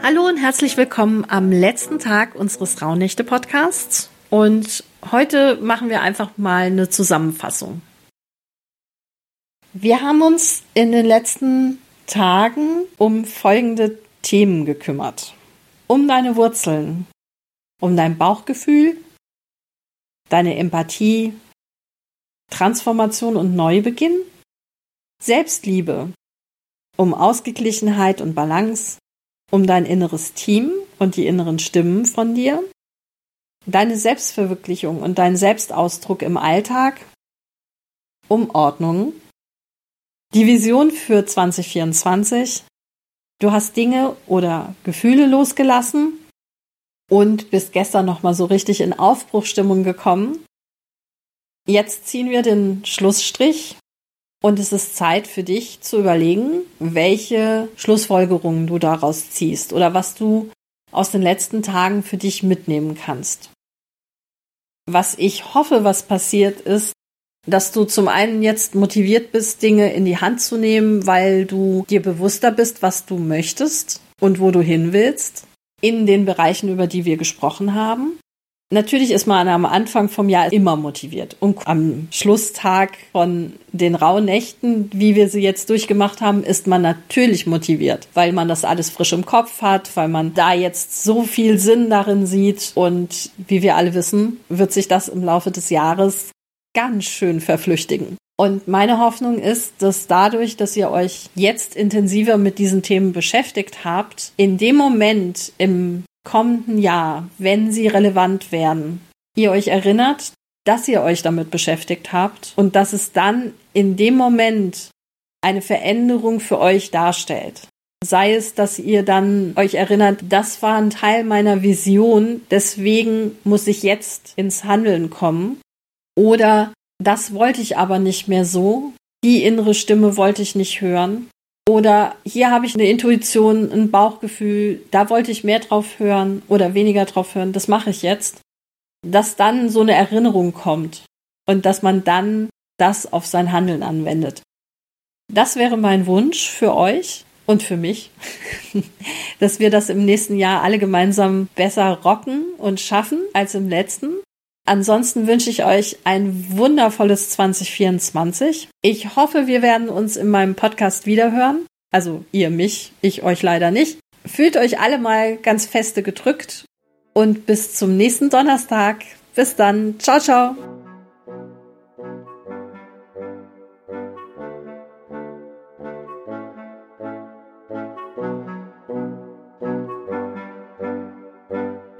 Hallo und herzlich willkommen am letzten Tag unseres Rauhnächte-Podcasts. Und heute machen wir einfach mal eine Zusammenfassung. Wir haben uns in den letzten Tagen um folgende Themen gekümmert. Um deine Wurzeln, um dein Bauchgefühl, deine Empathie, Transformation und Neubeginn, Selbstliebe, um Ausgeglichenheit und Balance, um dein inneres Team und die inneren Stimmen von dir, deine Selbstverwirklichung und deinen Selbstausdruck im Alltag, um Ordnung, die Vision für 2024, du hast Dinge oder Gefühle losgelassen und bist gestern nochmal so richtig in Aufbruchstimmung gekommen. Jetzt ziehen wir den Schlussstrich und es ist Zeit für dich zu überlegen, welche Schlussfolgerungen du daraus ziehst oder was du aus den letzten Tagen für dich mitnehmen kannst. Was ich hoffe, was passiert ist, dass du zum einen jetzt motiviert bist, Dinge in die Hand zu nehmen, weil du dir bewusster bist, was du möchtest und wo du hin willst, in den Bereichen, über die wir gesprochen haben. Natürlich ist man am Anfang vom Jahr immer motiviert. Und am Schlusstag von den rauen Nächten, wie wir sie jetzt durchgemacht haben, ist man natürlich motiviert, weil man das alles frisch im Kopf hat, weil man da jetzt so viel Sinn darin sieht. Und wie wir alle wissen, wird sich das im Laufe des Jahres ganz schön verflüchtigen. Und meine Hoffnung ist, dass dadurch, dass ihr euch jetzt intensiver mit diesen Themen beschäftigt habt, in dem Moment im kommenden Jahr, wenn sie relevant werden, ihr euch erinnert, dass ihr euch damit beschäftigt habt und dass es dann in dem Moment eine Veränderung für euch darstellt. Sei es, dass ihr dann euch erinnert, das war ein Teil meiner Vision, deswegen muss ich jetzt ins Handeln kommen. Oder das wollte ich aber nicht mehr so, die innere Stimme wollte ich nicht hören. Oder hier habe ich eine Intuition, ein Bauchgefühl, da wollte ich mehr drauf hören oder weniger drauf hören, das mache ich jetzt. Dass dann so eine Erinnerung kommt und dass man dann das auf sein Handeln anwendet. Das wäre mein Wunsch für euch und für mich, dass wir das im nächsten Jahr alle gemeinsam besser rocken und schaffen als im letzten. Ansonsten wünsche ich euch ein wundervolles 2024. Ich hoffe, wir werden uns in meinem Podcast wiederhören. Also ihr mich, ich euch leider nicht. Fühlt euch alle mal ganz feste gedrückt und bis zum nächsten Donnerstag. Bis dann. Ciao, ciao.